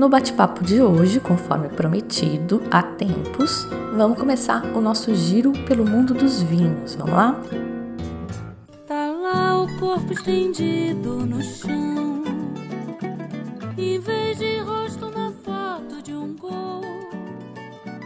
No bate-papo de hoje, conforme prometido há tempos, vamos começar o nosso giro pelo mundo dos vinhos. Vamos lá? Tá lá o corpo estendido no chão.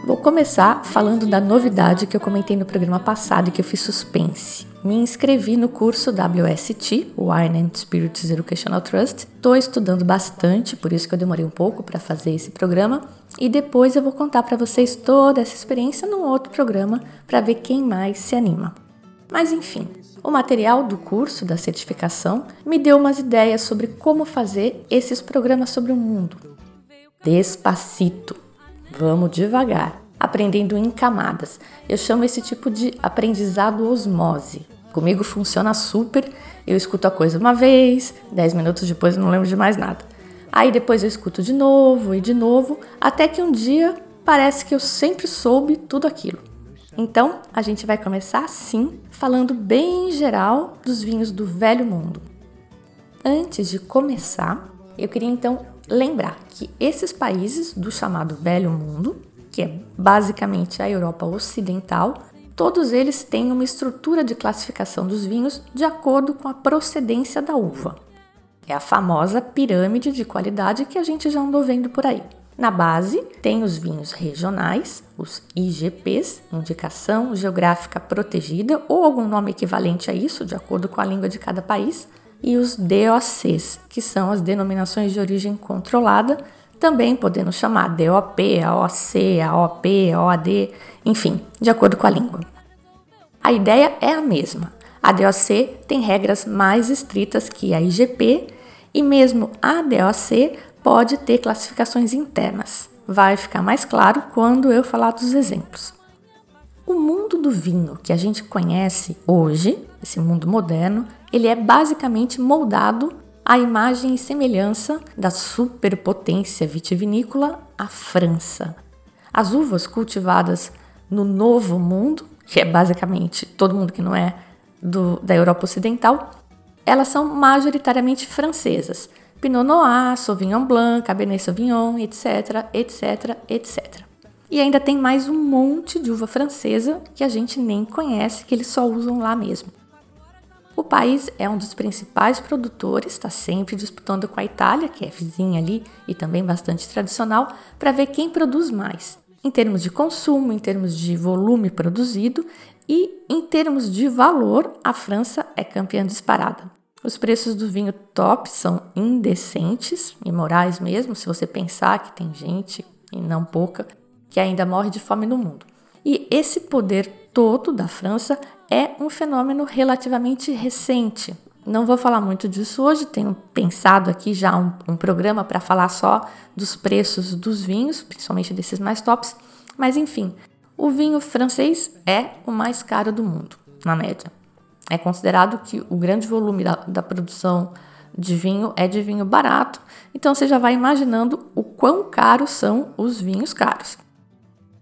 Vou começar falando da novidade que eu comentei no programa passado e que eu fiz suspense. Me inscrevi no curso WST, Wine and Spirits Educational Trust. Estou estudando bastante, por isso que eu demorei um pouco para fazer esse programa. E depois eu vou contar para vocês toda essa experiência num outro programa para ver quem mais se anima. Mas enfim, o material do curso da certificação me deu umas ideias sobre como fazer esses programas sobre o mundo. Despacito. Vamos devagar, aprendendo em camadas. Eu chamo esse tipo de aprendizado osmose. Comigo funciona super. Eu escuto a coisa uma vez, dez minutos depois eu não lembro de mais nada. Aí depois eu escuto de novo e de novo, até que um dia parece que eu sempre soube tudo aquilo. Então, a gente vai começar assim, falando bem geral dos vinhos do Velho Mundo. Antes de começar, eu queria então lembrar que esses países do chamado Velho Mundo, que é basicamente a Europa Ocidental, Todos eles têm uma estrutura de classificação dos vinhos de acordo com a procedência da uva. É a famosa pirâmide de qualidade que a gente já andou vendo por aí. Na base tem os vinhos regionais, os IGPs, Indicação Geográfica Protegida, ou algum nome equivalente a isso, de acordo com a língua de cada país, e os DOCs, que são as denominações de origem controlada, também podendo chamar DOP, AOC, AOP, OAD, enfim, de acordo com a língua. A ideia é a mesma. A DOC tem regras mais estritas que a IGP e mesmo a DOC pode ter classificações internas. Vai ficar mais claro quando eu falar dos exemplos. O mundo do vinho que a gente conhece hoje, esse mundo moderno, ele é basicamente moldado à imagem e semelhança da superpotência vitivinícola, a França. As uvas cultivadas no Novo Mundo, que é basicamente todo mundo que não é do, da Europa Ocidental, elas são majoritariamente francesas. Pinot Noir, Sauvignon Blanc, Cabernet Sauvignon, etc, etc, etc. E ainda tem mais um monte de uva francesa que a gente nem conhece, que eles só usam lá mesmo. O país é um dos principais produtores, está sempre disputando com a Itália, que é vizinha ali e também bastante tradicional, para ver quem produz mais, em termos de consumo, em termos de volume produzido e em termos de valor, a França é campeã disparada. Os preços do vinho top são indecentes, imorais mesmo, se você pensar que tem gente, e não pouca, que ainda morre de fome no mundo. E esse poder todo da França é um fenômeno relativamente recente. Não vou falar muito disso hoje, tenho pensado aqui já um, um programa para falar só dos preços dos vinhos, principalmente desses mais tops, mas enfim, o vinho francês é o mais caro do mundo, na média. É considerado que o grande volume da, da produção de vinho é de vinho barato, então você já vai imaginando o quão caros são os vinhos caros.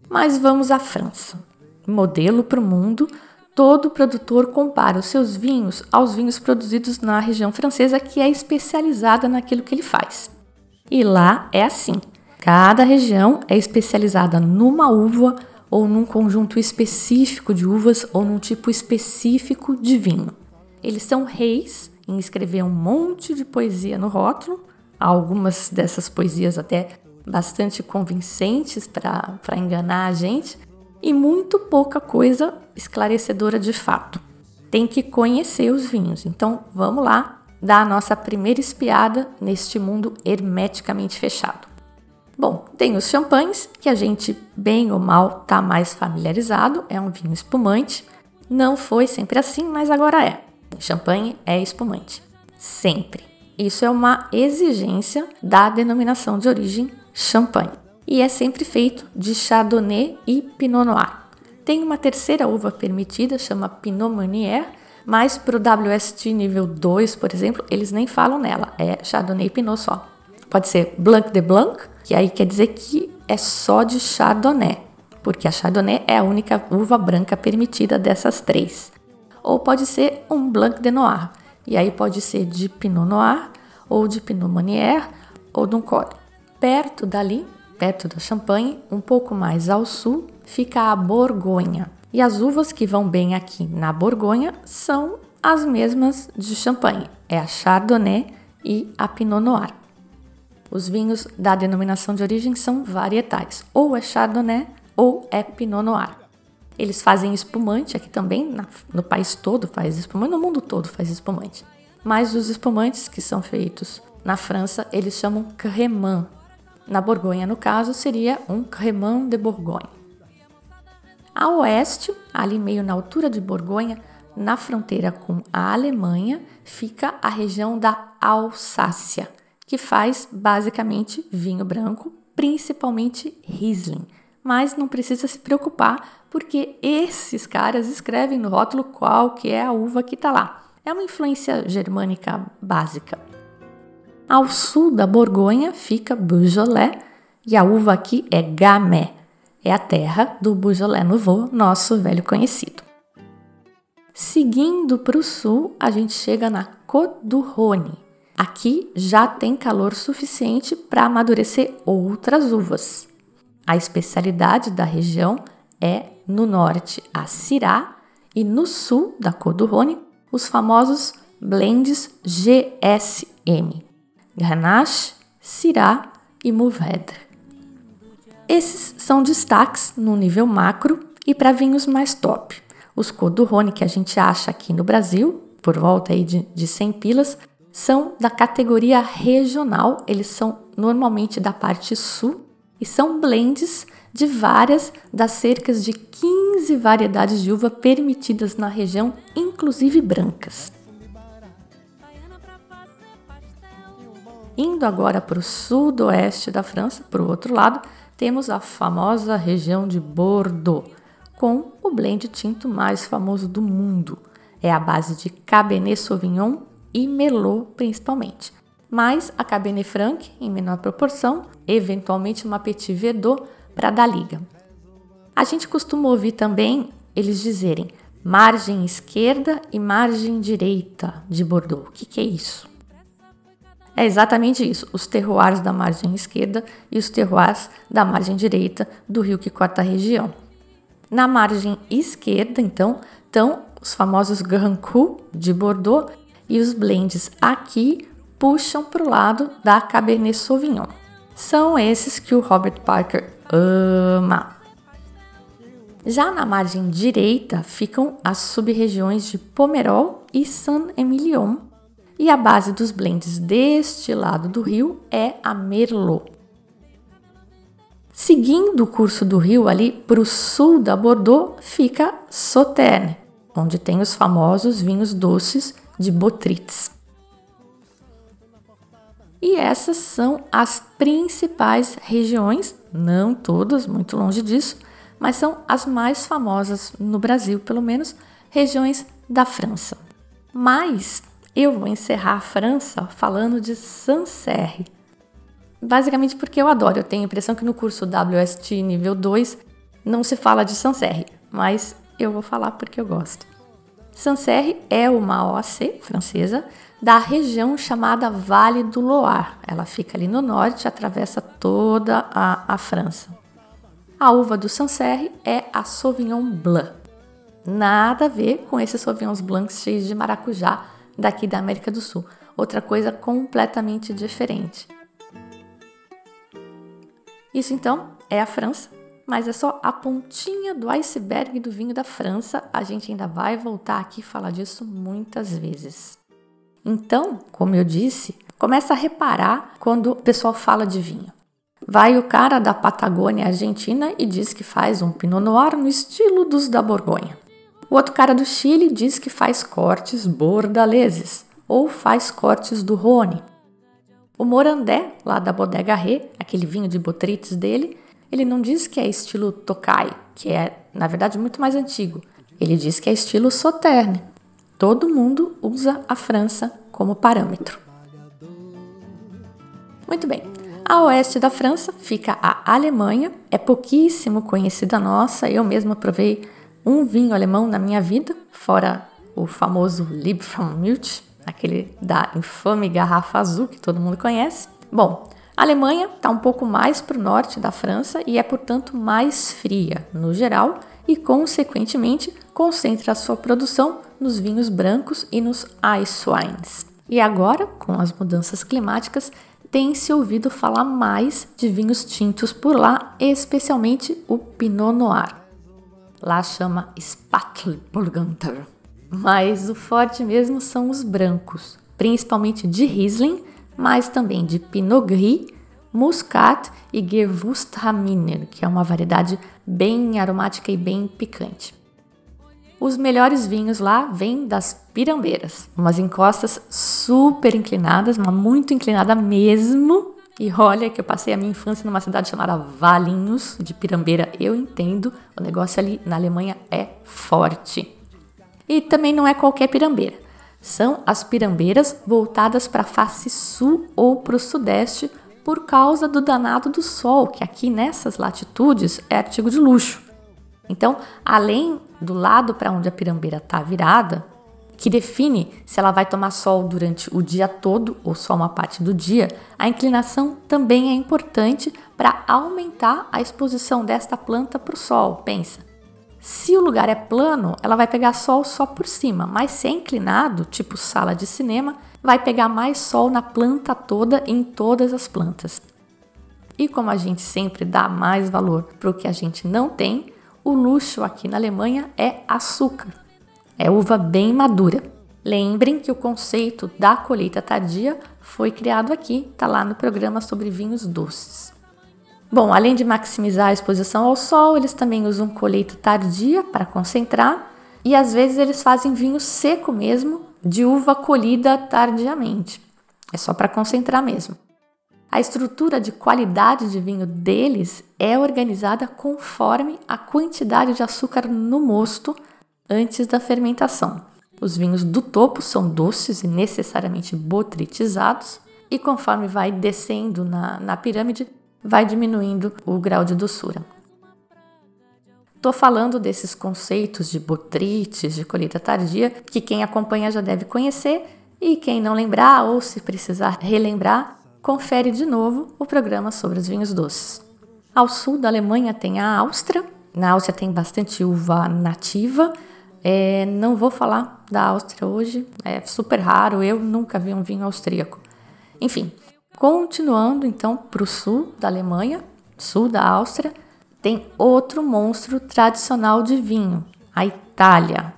Mas vamos à França. Modelo para o mundo, todo produtor compara os seus vinhos aos vinhos produzidos na região francesa, que é especializada naquilo que ele faz. E lá é assim: cada região é especializada numa uva ou num conjunto específico de uvas ou num tipo específico de vinho. Eles são reis em escrever um monte de poesia no rótulo, algumas dessas poesias até bastante convincentes para enganar a gente, e muito pouca coisa esclarecedora de fato. Tem que conhecer os vinhos. Então, vamos lá dar a nossa primeira espiada neste mundo hermeticamente fechado. Bom, tem os champanhes, que a gente, bem ou mal, está mais familiarizado, é um vinho espumante. Não foi sempre assim, mas agora é. Champanhe é espumante. Sempre. Isso é uma exigência da denominação de origem champanhe e é sempre feito de Chardonnay e Pinot Noir. Tem uma terceira uva permitida, chama Pinot Meunier, mas para o WST nível 2, por exemplo, eles nem falam nela, é Chardonnay e Pinot só. Pode ser Blanc de Blanc, que aí quer dizer que é só de Chardonnay, porque a Chardonnay é a única uva branca permitida dessas três. Ou pode ser um Blanc de Noir, e aí pode ser de Pinot Noir, ou de Pinot Meunier, ou de um Core. Perto dali, perto da Champagne, um pouco mais ao sul, fica a Borgonha. E as uvas que vão bem aqui na Borgonha são as mesmas de Champagne, é a Chardonnay e a Pinot Noir. Os vinhos da denominação de origem são varietais, ou é Chardonnay ou é Pinot Noir. Eles fazem espumante aqui também, no país todo faz espumante, no mundo todo faz espumante. Mas os espumantes que são feitos na França, eles chamam Crémant. Na Borgonha, no caso, seria um Crémant de Bourgogne. A oeste, ali meio na altura de Borgonha, na fronteira com a Alemanha, fica a região da Alsácia, que faz basicamente vinho branco, principalmente Riesling. Mas não precisa se preocupar, porque esses caras escrevem no rótulo qual que é a uva que está lá. É uma influência germânica básica. Ao sul da Borgonha fica Beaujolais e a uva aqui é Gamay é a terra do Beaujolais Nouveau, nosso velho conhecido. Seguindo para o sul, a gente chega na Côte du Rhône. Aqui já tem calor suficiente para amadurecer outras uvas. A especialidade da região é no norte a Syrah e no sul da Côte du Rhône os famosos blends GSM, Grenache, Syrah e Mourvèdre. Esses são destaques no nível macro e para vinhos mais top. Os Codurrone que a gente acha aqui no Brasil, por volta aí de, de 100 pilas, são da categoria regional, eles são normalmente da parte sul e são blends de várias das cerca de 15 variedades de uva permitidas na região, inclusive brancas. Indo agora para o sudoeste da França, para o outro lado, temos a famosa região de Bordeaux, com o blend tinto mais famoso do mundo. É a base de Cabernet Sauvignon e Merlot principalmente, mas a Cabernet Franc em menor proporção, eventualmente uma Petit Verdot para dar liga. A gente costuma ouvir também eles dizerem margem esquerda e margem direita de Bordeaux. O que, que é isso? É exatamente isso, os terroirs da margem esquerda e os terroirs da margem direita do rio que corta a região. Na margem esquerda, então, estão os famosos Grand Cru de Bordeaux e os blends aqui puxam para o lado da Cabernet Sauvignon. São esses que o Robert Parker ama. Já na margem direita ficam as sub-regiões de Pomerol e Saint-Emilion, e a base dos blends deste lado do rio é a Merlot. Seguindo o curso do rio ali para o sul da Bordeaux fica Sauternes, onde tem os famosos vinhos doces de Botrytis. E essas são as principais regiões, não todas, muito longe disso, mas são as mais famosas no Brasil, pelo menos, regiões da França. Mas eu vou encerrar a França falando de Sancerre. Basicamente porque eu adoro, eu tenho a impressão que no curso WST nível 2 não se fala de Sancerre, mas eu vou falar porque eu gosto. Sancerre é uma OAC francesa da região chamada Vale do Loire. Ela fica ali no norte, atravessa toda a, a França. A uva do Sancerre é a Sauvignon Blanc. Nada a ver com esses Sauvignons Blancs cheios de maracujá daqui da América do Sul. Outra coisa completamente diferente. Isso então é a França, mas é só a pontinha do iceberg do vinho da França. A gente ainda vai voltar aqui falar disso muitas vezes. Então, como eu disse, começa a reparar quando o pessoal fala de vinho. Vai o cara da Patagônia Argentina e diz que faz um Pinot Noir no estilo dos da Borgonha. O outro cara do Chile diz que faz cortes bordaleses ou faz cortes do Rhône. O Morandé, lá da Bodega Ré, aquele vinho de botrites dele, ele não diz que é estilo Tokai, que é, na verdade, muito mais antigo. Ele diz que é estilo Sauterne. Todo mundo usa a França como parâmetro. Muito bem. A oeste da França fica a Alemanha, é pouquíssimo conhecida nossa, eu mesma provei um vinho alemão na minha vida, fora o famoso Liebfraumilch, aquele da infame garrafa azul que todo mundo conhece. Bom, a Alemanha está um pouco mais para o norte da França e é, portanto, mais fria no geral e, consequentemente, concentra a sua produção nos vinhos brancos e nos wines. E agora, com as mudanças climáticas, tem se ouvido falar mais de vinhos tintos por lá, especialmente o Pinot Noir. Lá chama Spattelburgunder. Mas o forte mesmo são os brancos, principalmente de Riesling, mas também de Pinot Gris, Muscat e Gewürztraminer, que é uma variedade bem aromática e bem picante. Os melhores vinhos lá vêm das Pirambeiras, umas encostas super inclinadas, uma muito inclinada mesmo. E olha que eu passei a minha infância numa cidade chamada Valinhos, de Pirambeira, eu entendo, o negócio ali na Alemanha é forte. E também não é qualquer pirambeira. São as pirambeiras voltadas para a face sul ou para o sudeste por causa do danado do sol, que aqui nessas latitudes é artigo de luxo. Então, além do lado para onde a pirambeira está virada, que define se ela vai tomar sol durante o dia todo ou só uma parte do dia, a inclinação também é importante para aumentar a exposição desta planta para o sol. Pensa, se o lugar é plano, ela vai pegar sol só por cima, mas se é inclinado, tipo sala de cinema, vai pegar mais sol na planta toda em todas as plantas. E como a gente sempre dá mais valor para o que a gente não tem, o luxo aqui na Alemanha é açúcar. É uva bem madura. Lembrem que o conceito da colheita tardia foi criado aqui, está lá no programa sobre vinhos doces. Bom, além de maximizar a exposição ao sol, eles também usam colheita tardia para concentrar e às vezes eles fazem vinho seco mesmo, de uva colhida tardiamente. É só para concentrar mesmo. A estrutura de qualidade de vinho deles é organizada conforme a quantidade de açúcar no mosto antes da fermentação. Os vinhos do topo são doces e necessariamente botritizados, e conforme vai descendo na, na pirâmide, vai diminuindo o grau de doçura. Estou falando desses conceitos de botrites, de colheita tardia, que quem acompanha já deve conhecer, e quem não lembrar ou se precisar relembrar, confere de novo o programa sobre os vinhos doces. Ao sul da Alemanha tem a Áustria. Na Áustria tem bastante uva nativa. É, não vou falar da Áustria hoje, é super raro, eu nunca vi um vinho austríaco. Enfim, continuando então para o sul da Alemanha, sul da Áustria, tem outro monstro tradicional de vinho, a Itália.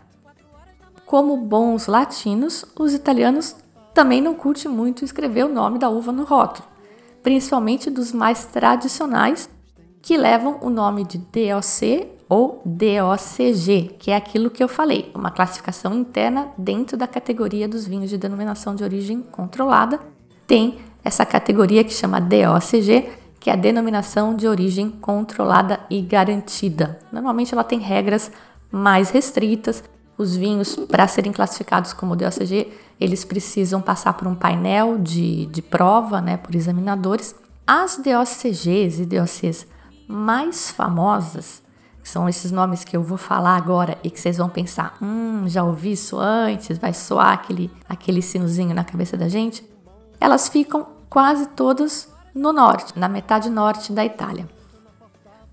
Como bons latinos, os italianos também não curte muito escrever o nome da uva no rótulo, principalmente dos mais tradicionais que levam o nome de DOC ou DOCG, que é aquilo que eu falei, uma classificação interna dentro da categoria dos vinhos de denominação de origem controlada. Tem essa categoria que chama DOCG, que é a denominação de origem controlada e garantida. Normalmente ela tem regras mais restritas. Os vinhos, para serem classificados como DOCG, eles precisam passar por um painel de, de prova, né, por examinadores. As DOCGs e DOCs mais famosas, que são esses nomes que eu vou falar agora e que vocês vão pensar, hum, já ouvi isso antes, vai soar aquele, aquele sinozinho na cabeça da gente, elas ficam quase todas no norte, na metade norte da Itália.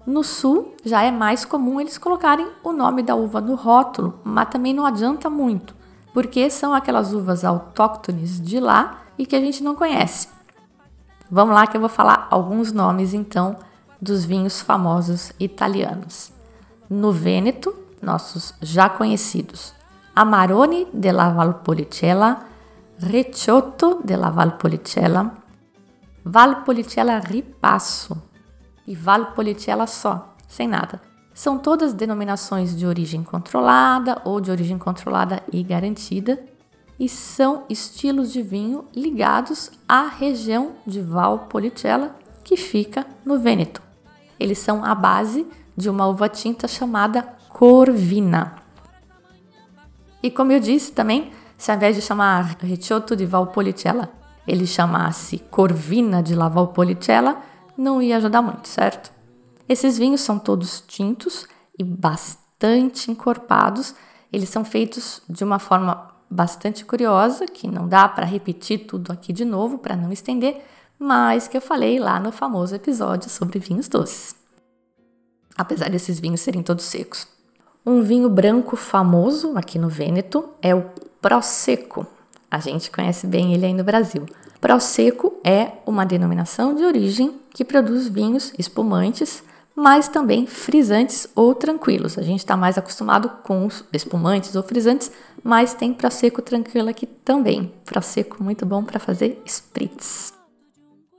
No sul já é mais comum eles colocarem o nome da uva no rótulo, mas também não adianta muito porque são aquelas uvas autóctones de lá e que a gente não conhece. Vamos lá que eu vou falar alguns nomes então dos vinhos famosos italianos. No Vêneto, nossos já conhecidos: Amarone della Valpolicella, Recioto della Valpolicella, Valpolicella Ripasso e Valpolicella só, sem nada. São todas denominações de origem controlada ou de origem controlada e garantida e são estilos de vinho ligados à região de Valpolicella, que fica no Vêneto. Eles são a base de uma uva tinta chamada Corvina. E como eu disse também, se ao invés de chamar Ricciotto di Valpolicella, ele chamasse Corvina de la Valpolicella, não ia ajudar muito, certo? Esses vinhos são todos tintos e bastante encorpados. Eles são feitos de uma forma bastante curiosa, que não dá para repetir tudo aqui de novo para não estender, mas que eu falei lá no famoso episódio sobre vinhos doces. Apesar desses vinhos serem todos secos. Um vinho branco famoso aqui no Vêneto é o Prosecco. A gente conhece bem ele aí no Brasil. Prosecco é uma denominação de origem que produz vinhos espumantes, mas também frisantes ou tranquilos. A gente está mais acostumado com os espumantes ou frisantes, mas tem Prosecco tranquilo aqui também. Prosecco muito bom para fazer spritz.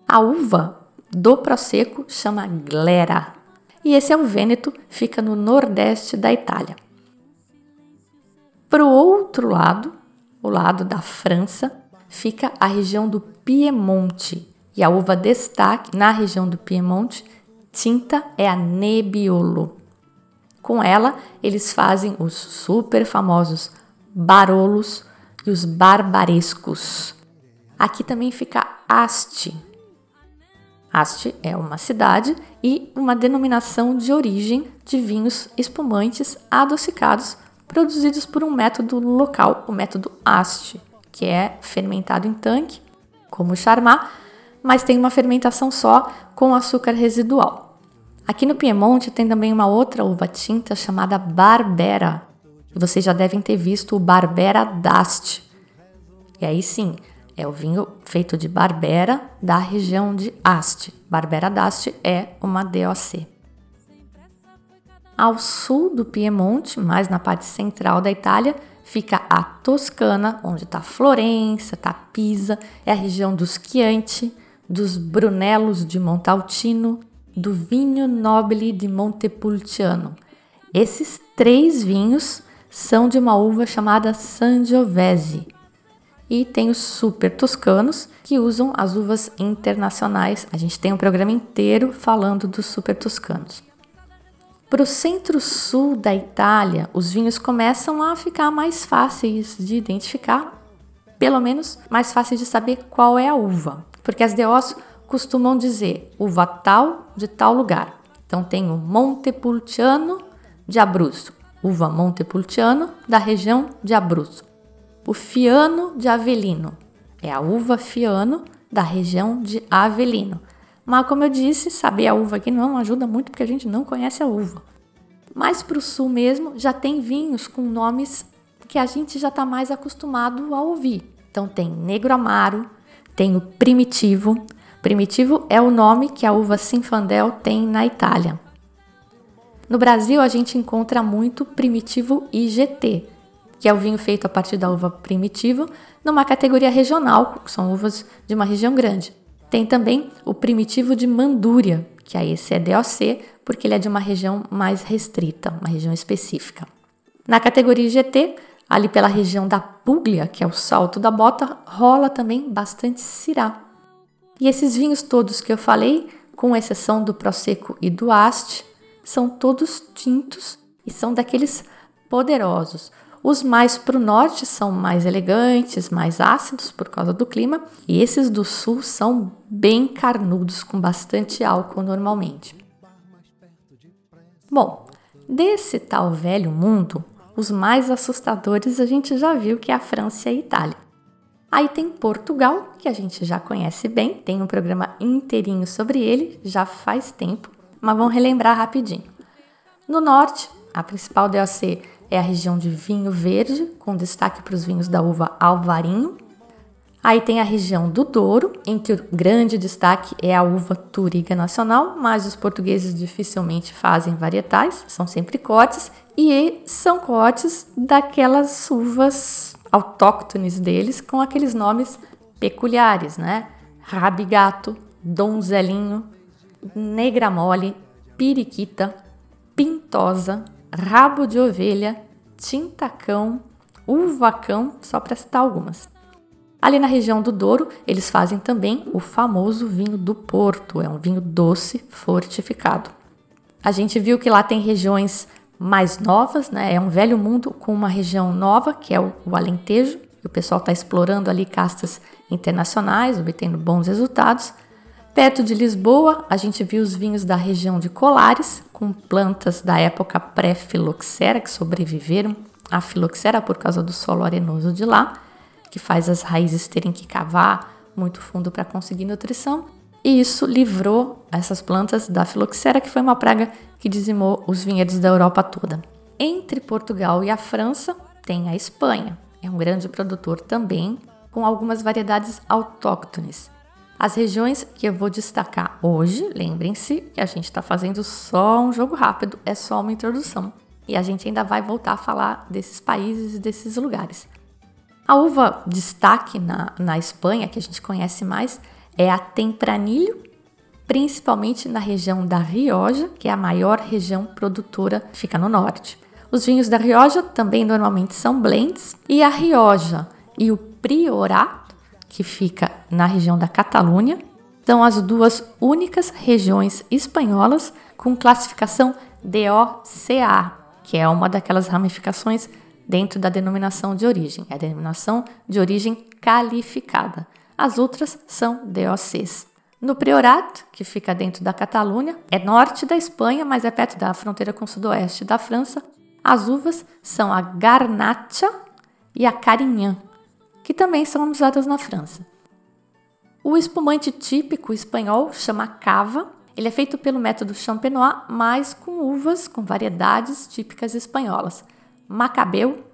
A uva do Prosecco chama Glera. E esse é o Vêneto, fica no nordeste da Itália. Para o outro lado, o lado da França, fica a região do Piemonte. E a uva destaque na região do Piemonte, tinta, é a Nebbiolo. Com ela, eles fazem os super famosos Barolos e os Barbarescos. Aqui também fica Asti, Asti é uma cidade e uma denominação de origem de vinhos espumantes adocicados produzidos por um método local, o método Asti, que é fermentado em tanque, como o Charmat, mas tem uma fermentação só com açúcar residual. Aqui no Piemonte tem também uma outra uva tinta chamada Barbera. Vocês já devem ter visto o Barbera d'Asti. E aí sim, é o vinho feito de Barbera, da região de Asti. Barbera d'Asti é uma DOC. Ao sul do Piemonte, mais na parte central da Itália, fica a Toscana, onde está Florença, está Pisa, é a região dos Chianti, dos Brunellos de Montalcino, do Vinho Nobile de Montepulciano. Esses três vinhos são de uma uva chamada Sangiovese, e tem os super toscanos que usam as uvas internacionais. A gente tem um programa inteiro falando dos super toscanos. Para o centro-sul da Itália, os vinhos começam a ficar mais fáceis de identificar, pelo menos mais fáceis de saber qual é a uva, porque as DOs costumam dizer uva tal de tal lugar. Então tem o Montepulciano de Abruzzo, uva Montepulciano da região de Abruzzo o Fiano de Avelino. É a uva Fiano da região de Avelino. Mas, como eu disse, saber a uva aqui não ajuda muito porque a gente não conhece a uva. Mais para o sul mesmo, já tem vinhos com nomes que a gente já está mais acostumado a ouvir. Então, tem Negro Amaro, tem o Primitivo. Primitivo é o nome que a uva Sinfandel tem na Itália. No Brasil, a gente encontra muito Primitivo IGT, que é o vinho feito a partir da uva primitivo, numa categoria regional, que são uvas de uma região grande. Tem também o primitivo de Mandúria, que aí esse é DOC, porque ele é de uma região mais restrita, uma região específica. Na categoria GT, ali pela região da Puglia, que é o salto da bota, rola também bastante Syrah. E esses vinhos todos que eu falei, com exceção do Prosecco e do Asti, são todos tintos e são daqueles poderosos, os mais para o norte são mais elegantes, mais ácidos por causa do clima, e esses do sul são bem carnudos, com bastante álcool normalmente. Bom, desse tal velho mundo, os mais assustadores a gente já viu que é a França e a Itália. Aí tem Portugal, que a gente já conhece bem, tem um programa inteirinho sobre ele, já faz tempo, mas vamos relembrar rapidinho. No norte, a principal DOC é a região de vinho verde, com destaque para os vinhos da uva Alvarinho. Aí tem a região do Douro, em que o grande destaque é a uva Turiga Nacional, mas os portugueses dificilmente fazem varietais, são sempre cortes, e são cortes daquelas uvas autóctones deles, com aqueles nomes peculiares, né? Rabigato, Donzelinho, Negra Mole, Periquita, Pintosa, rabo de ovelha, tintacão, uvacão, só para citar algumas. Ali na região do Douro, eles fazem também o famoso vinho do Porto, é um vinho doce fortificado. A gente viu que lá tem regiões mais novas, né? É um velho mundo com uma região nova, que é o, o Alentejo, e o pessoal está explorando ali castas internacionais, obtendo bons resultados. Perto de Lisboa, a gente viu os vinhos da região de Colares, com plantas da época pré-filoxera que sobreviveram à filoxera por causa do solo arenoso de lá, que faz as raízes terem que cavar muito fundo para conseguir nutrição. E isso livrou essas plantas da filoxera, que foi uma praga que dizimou os vinhedos da Europa toda. Entre Portugal e a França tem a Espanha. É um grande produtor também, com algumas variedades autóctones. As regiões que eu vou destacar hoje, lembrem-se que a gente está fazendo só um jogo rápido, é só uma introdução. E a gente ainda vai voltar a falar desses países e desses lugares. A uva destaque na, na Espanha, que a gente conhece mais, é a Tempranillo, principalmente na região da Rioja, que é a maior região produtora, fica no norte. Os vinhos da Rioja também normalmente são blends, e a Rioja e o Priorat que fica na região da Catalunha, são as duas únicas regiões espanholas com classificação DOCA, que é uma daquelas ramificações dentro da denominação de origem, é a denominação de origem qualificada. As outras são DOCs. No Priorat, que fica dentro da Catalunha, é norte da Espanha, mas é perto da fronteira com o sudoeste da França. As uvas são a Garnacha e a Carignan, que também são usadas na França. O espumante típico espanhol chama cava. Ele é feito pelo método champenois, mas com uvas com variedades típicas espanholas: macabeu,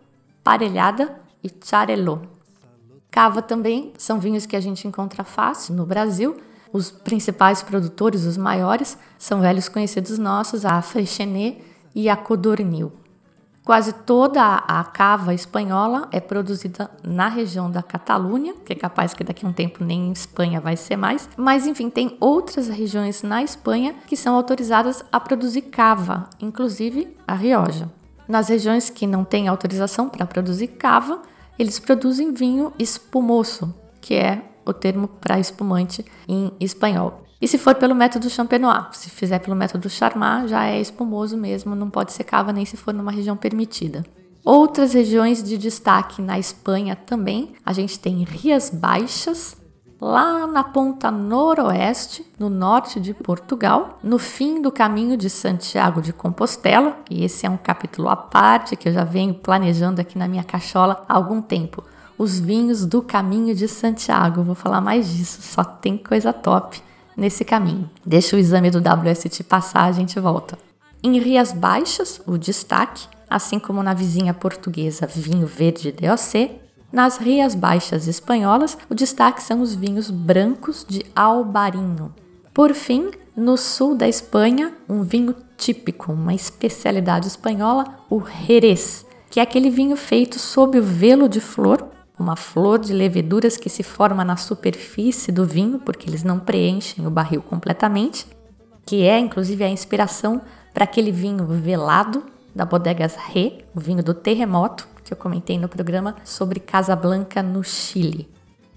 parelhada e charelot. Cava também são vinhos que a gente encontra fácil no Brasil. Os principais produtores, os maiores, são velhos conhecidos nossos, a Freixenet e a Codornil. Quase toda a cava espanhola é produzida na região da Catalunha, que é capaz que daqui a um tempo nem em Espanha vai ser mais. Mas enfim, tem outras regiões na Espanha que são autorizadas a produzir cava, inclusive a Rioja. Nas regiões que não têm autorização para produzir cava, eles produzem vinho espumoso, que é o termo para espumante em espanhol. E se for pelo método champenois, se fizer pelo método Charmat, já é espumoso mesmo, não pode ser cava nem se for numa região permitida. Outras regiões de destaque na Espanha também, a gente tem Rias Baixas, lá na ponta noroeste, no norte de Portugal, no fim do caminho de Santiago de Compostela, e esse é um capítulo à parte que eu já venho planejando aqui na minha cachola há algum tempo. Os vinhos do caminho de Santiago, vou falar mais disso, só tem coisa top nesse caminho. Deixa o exame do WST passar, a gente volta. Em Rias Baixas, o destaque, assim como na vizinha portuguesa Vinho Verde DOC, nas Rias Baixas espanholas, o destaque são os vinhos brancos de Albarinho. Por fim, no sul da Espanha, um vinho típico, uma especialidade espanhola, o Jerez, que é aquele vinho feito sob o velo de flor uma flor de leveduras que se forma na superfície do vinho, porque eles não preenchem o barril completamente, que é inclusive a inspiração para aquele vinho velado da Bodegas Re, o vinho do terremoto, que eu comentei no programa sobre Casablanca no Chile.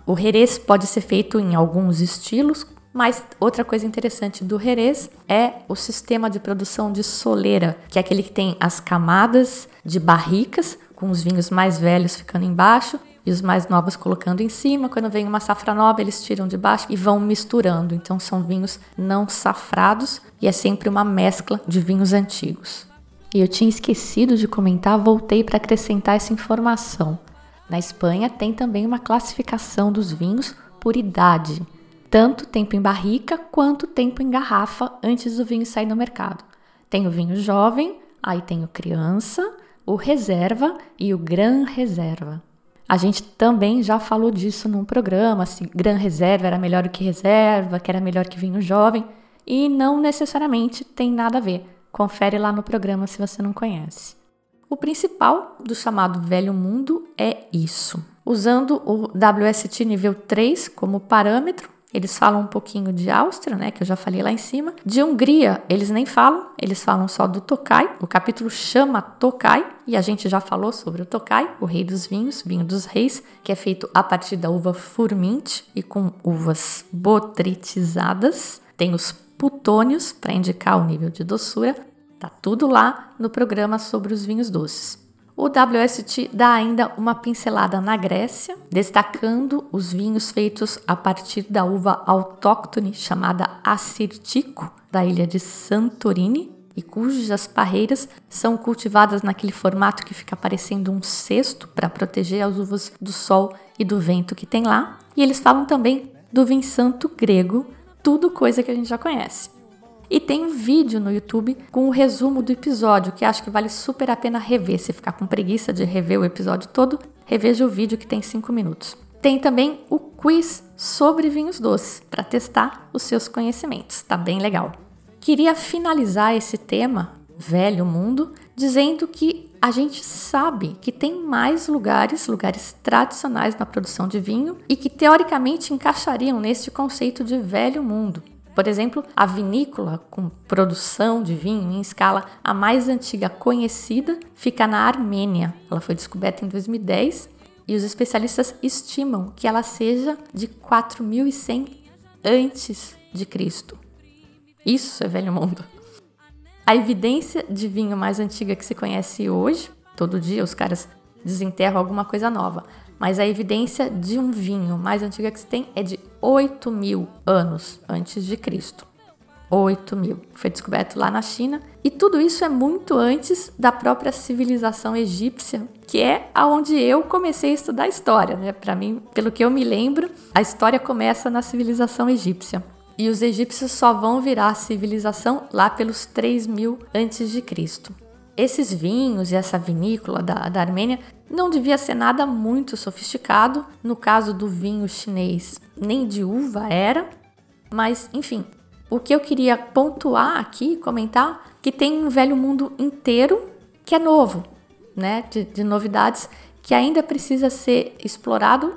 O Jerez pode ser feito em alguns estilos, mas outra coisa interessante do Jerez é o sistema de produção de soleira, que é aquele que tem as camadas de barricas, com os vinhos mais velhos ficando embaixo e os mais novos colocando em cima. Quando vem uma safra nova, eles tiram de baixo e vão misturando. Então são vinhos não safrados e é sempre uma mescla de vinhos antigos. E eu tinha esquecido de comentar, voltei para acrescentar essa informação. Na Espanha tem também uma classificação dos vinhos por idade, tanto tempo em barrica quanto tempo em garrafa antes do vinho sair no mercado. Tem o vinho jovem, aí tem o criança, o reserva e o gran reserva. A gente também já falou disso num programa, se Gran Reserva era melhor do que reserva, que era melhor que vinho jovem, e não necessariamente tem nada a ver. Confere lá no programa se você não conhece. O principal do chamado Velho Mundo é isso. Usando o WST nível 3 como parâmetro, eles falam um pouquinho de Áustria, né, que eu já falei lá em cima. De Hungria, eles nem falam, eles falam só do Tokai. O capítulo chama Tokai e a gente já falou sobre o Tokai, o rei dos vinhos, vinho dos reis, que é feito a partir da uva Furmint e com uvas botritizadas. Tem os putônios para indicar o nível de doçura. Tá tudo lá no programa sobre os vinhos doces. O WST dá ainda uma pincelada na Grécia, destacando os vinhos feitos a partir da uva autóctone chamada Assyrtiko, da ilha de Santorini, e cujas parreiras são cultivadas naquele formato que fica parecendo um cesto para proteger as uvas do sol e do vento que tem lá. E eles falam também do vinho santo grego, tudo coisa que a gente já conhece. E tem um vídeo no YouTube com o um resumo do episódio, que acho que vale super a pena rever. Se ficar com preguiça de rever o episódio todo, reveja o vídeo que tem 5 minutos. Tem também o quiz sobre vinhos doces, para testar os seus conhecimentos. Tá bem legal. Queria finalizar esse tema, velho mundo, dizendo que a gente sabe que tem mais lugares, lugares tradicionais na produção de vinho e que teoricamente encaixariam neste conceito de velho mundo. Por exemplo, a vinícola com produção de vinho em escala a mais antiga conhecida fica na Armênia. Ela foi descoberta em 2010 e os especialistas estimam que ela seja de 4100 antes de Cristo. Isso é velho mundo. A evidência de vinho mais antiga que se conhece hoje, todo dia os caras desenterram alguma coisa nova, mas a evidência de um vinho mais antiga que se tem é de 8 mil anos antes de Cristo. 8 mil. Foi descoberto lá na China. E tudo isso é muito antes da própria civilização egípcia, que é aonde eu comecei a estudar história. Né? Para mim, pelo que eu me lembro, a história começa na civilização egípcia. E os egípcios só vão virar civilização lá pelos 3 mil antes de Cristo. Esses vinhos e essa vinícola da, da Armênia não devia ser nada muito sofisticado. No caso do vinho chinês, nem de uva era. Mas, enfim, o que eu queria pontuar aqui, comentar, que tem um velho mundo inteiro que é novo, né? De, de novidades que ainda precisa ser explorado,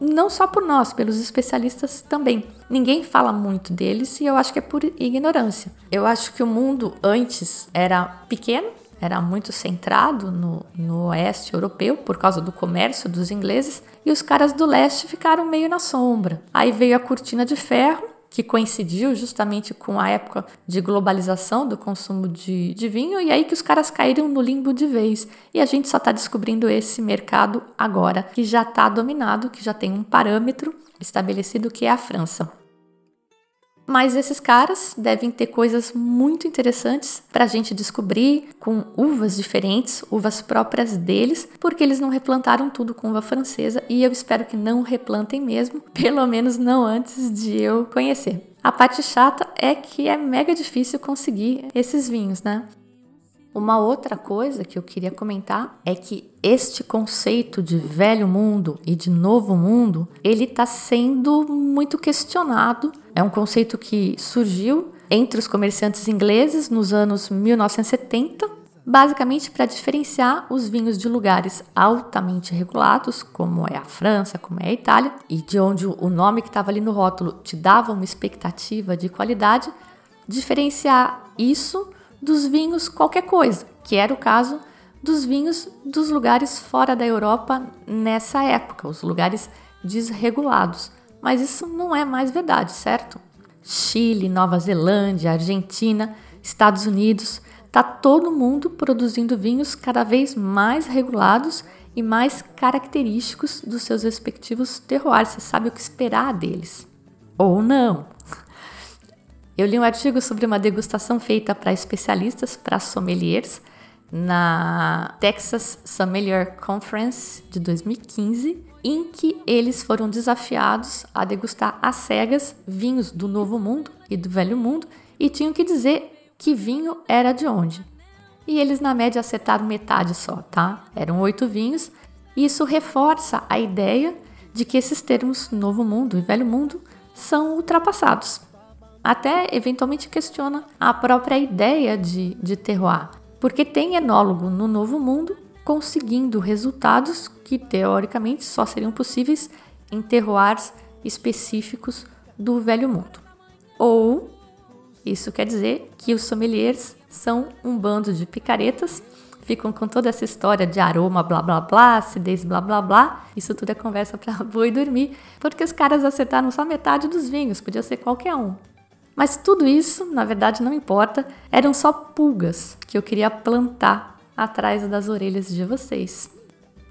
não só por nós, pelos especialistas também. Ninguém fala muito deles e eu acho que é por ignorância. Eu acho que o mundo antes era pequeno, era muito centrado no, no oeste europeu por causa do comércio dos ingleses e os caras do leste ficaram meio na sombra. Aí veio a cortina de ferro, que coincidiu justamente com a época de globalização do consumo de, de vinho, e aí que os caras caíram no limbo de vez. E a gente só está descobrindo esse mercado agora, que já está dominado, que já tem um parâmetro estabelecido que é a França. Mas esses caras devem ter coisas muito interessantes para a gente descobrir com uvas diferentes, uvas próprias deles, porque eles não replantaram tudo com uva francesa e eu espero que não replantem mesmo, pelo menos não antes de eu conhecer. A parte chata é que é mega difícil conseguir esses vinhos, né? Uma outra coisa que eu queria comentar é que este conceito de velho mundo e de novo mundo, ele está sendo muito questionado. É um conceito que surgiu entre os comerciantes ingleses nos anos 1970, basicamente para diferenciar os vinhos de lugares altamente regulados, como é a França, como é a Itália, e de onde o nome que estava ali no rótulo te dava uma expectativa de qualidade, diferenciar isso dos vinhos qualquer coisa, que era o caso dos vinhos dos lugares fora da Europa nessa época, os lugares desregulados. Mas isso não é mais verdade, certo? Chile, Nova Zelândia, Argentina, Estados Unidos, tá todo mundo produzindo vinhos cada vez mais regulados e mais característicos dos seus respectivos terroirs. Você sabe o que esperar deles. Ou não. Eu li um artigo sobre uma degustação feita para especialistas, para sommeliers, na Texas Sommelier Conference de 2015, em que eles foram desafiados a degustar às cegas vinhos do Novo Mundo e do Velho Mundo e tinham que dizer que vinho era de onde. E eles, na média, acertaram metade só, tá? Eram oito vinhos, e isso reforça a ideia de que esses termos Novo Mundo e Velho Mundo são ultrapassados até eventualmente questiona a própria ideia de, de terroir, porque tem enólogo no Novo Mundo conseguindo resultados que teoricamente só seriam possíveis em terroirs específicos do Velho Mundo. Ou isso quer dizer que os sommeliers são um bando de picaretas, ficam com toda essa história de aroma, blá blá blá, acidez, blá blá blá. Isso tudo é conversa para boi dormir, porque os caras acertaram só metade dos vinhos, podia ser qualquer um. Mas tudo isso, na verdade, não importa, eram só pulgas que eu queria plantar atrás das orelhas de vocês.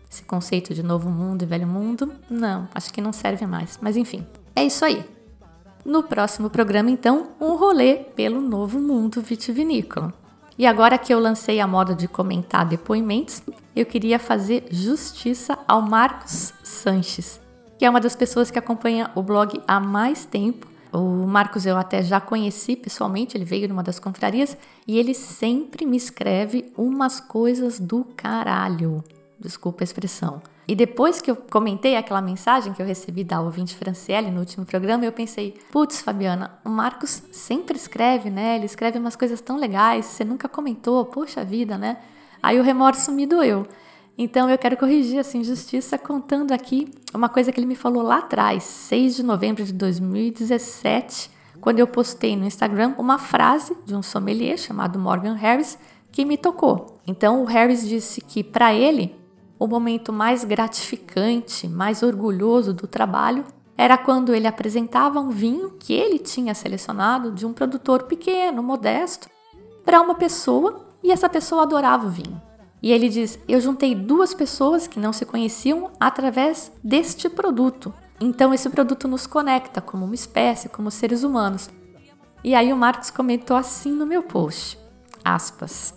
Esse conceito de novo mundo e velho mundo, não, acho que não serve mais. Mas enfim, é isso aí. No próximo programa, então, um rolê pelo novo mundo vitivinícola. E agora que eu lancei a moda de comentar depoimentos, eu queria fazer justiça ao Marcos Sanches, que é uma das pessoas que acompanha o blog há mais tempo. O Marcos eu até já conheci pessoalmente, ele veio numa das confrarias e ele sempre me escreve umas coisas do caralho. Desculpa a expressão. E depois que eu comentei aquela mensagem que eu recebi da ouvinte Franciele no último programa, eu pensei: putz, Fabiana, o Marcos sempre escreve, né? Ele escreve umas coisas tão legais, você nunca comentou, poxa vida, né? Aí o remorso me doeu. Então eu quero corrigir essa injustiça contando aqui uma coisa que ele me falou lá atrás, 6 de novembro de 2017, quando eu postei no Instagram uma frase de um sommelier chamado Morgan Harris que me tocou. Então o Harris disse que para ele o momento mais gratificante, mais orgulhoso do trabalho era quando ele apresentava um vinho que ele tinha selecionado de um produtor pequeno, modesto, para uma pessoa e essa pessoa adorava o vinho. E ele diz: Eu juntei duas pessoas que não se conheciam através deste produto. Então esse produto nos conecta como uma espécie, como seres humanos. E aí o Marcos comentou assim no meu post: aspas.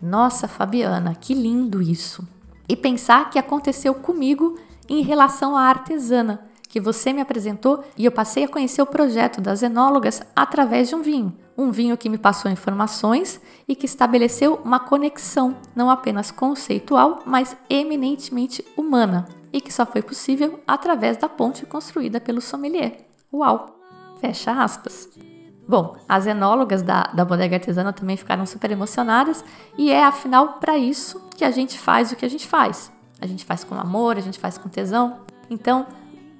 Nossa, Fabiana, que lindo isso e pensar que aconteceu comigo em relação à artesana, que você me apresentou e eu passei a conhecer o projeto das enólogas através de um vinho. Um vinho que me passou informações e que estabeleceu uma conexão não apenas conceitual, mas eminentemente humana, e que só foi possível através da ponte construída pelo sommelier. Uau! Fecha aspas. Bom, as enólogas da, da bodega artesana também ficaram super emocionadas e é afinal para isso que a gente faz o que a gente faz. A gente faz com amor, a gente faz com tesão. Então,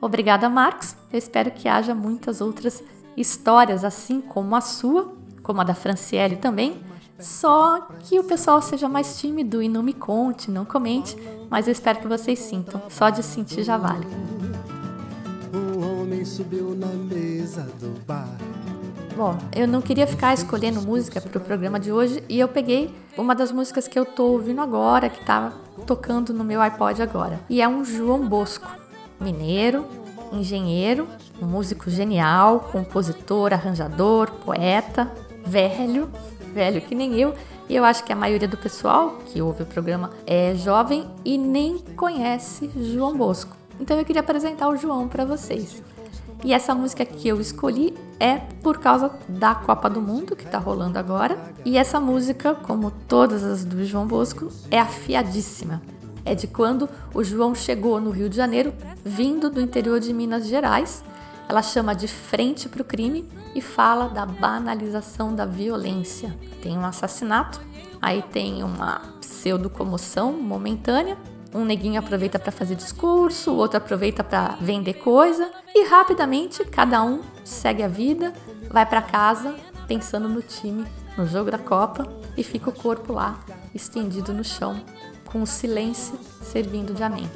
obrigada, Marcos. Eu espero que haja muitas outras histórias assim como a sua, como a da Franciele também. Só que o pessoal seja mais tímido e não me conte, não comente, mas eu espero que vocês sintam. Só de sentir já vale. Um homem subiu na mesa do bar Bom, eu não queria ficar escolhendo música para o programa de hoje e eu peguei uma das músicas que eu tô ouvindo agora, que tá tocando no meu iPod agora. E é um João Bosco, mineiro, engenheiro, um músico genial, compositor, arranjador, poeta, velho, velho que nem eu. E eu acho que a maioria do pessoal que ouve o programa é jovem e nem conhece João Bosco. Então eu queria apresentar o João para vocês. E essa música que eu escolhi é por causa da Copa do Mundo que tá rolando agora. E essa música, como todas as do João Bosco, é afiadíssima. É de quando o João chegou no Rio de Janeiro, vindo do interior de Minas Gerais. Ela chama de Frente para o Crime e fala da banalização da violência. Tem um assassinato, aí tem uma pseudo-comoção momentânea um neguinho aproveita para fazer discurso, o outro aproveita para vender coisa e rapidamente cada um segue a vida, vai para casa pensando no time, no jogo da Copa e fica o corpo lá estendido no chão com o silêncio servindo de amém.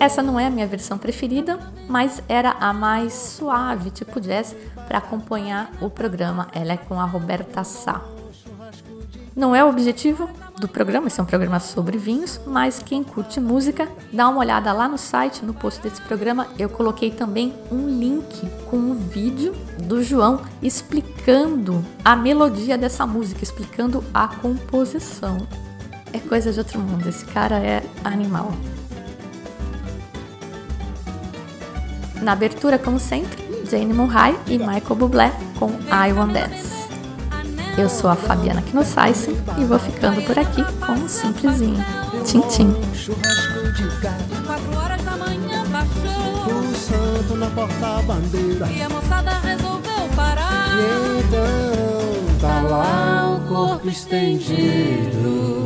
Essa não é a minha versão preferida, mas era a mais suave, tipo jazz, para acompanhar o programa. Ela é com a Roberta Sá. Não é o objetivo do programa, esse é um programa sobre vinhos, mas quem curte música, dá uma olhada lá no site, no post desse programa, eu coloquei também um link com um vídeo do João explicando a melodia dessa música, explicando a composição. É coisa de outro mundo, esse cara é animal. Na abertura, como sempre, Jane Murray e Michael Bublé com I Want Dance. Eu sou a Fabiana Knossaisen e vou ficando por aqui com um simplesinho. Tchim, tchim. Quatro horas da manhã baixou. O santo na porta-bandeira E a moçada resolveu parar. E então tá lá o corpo estendido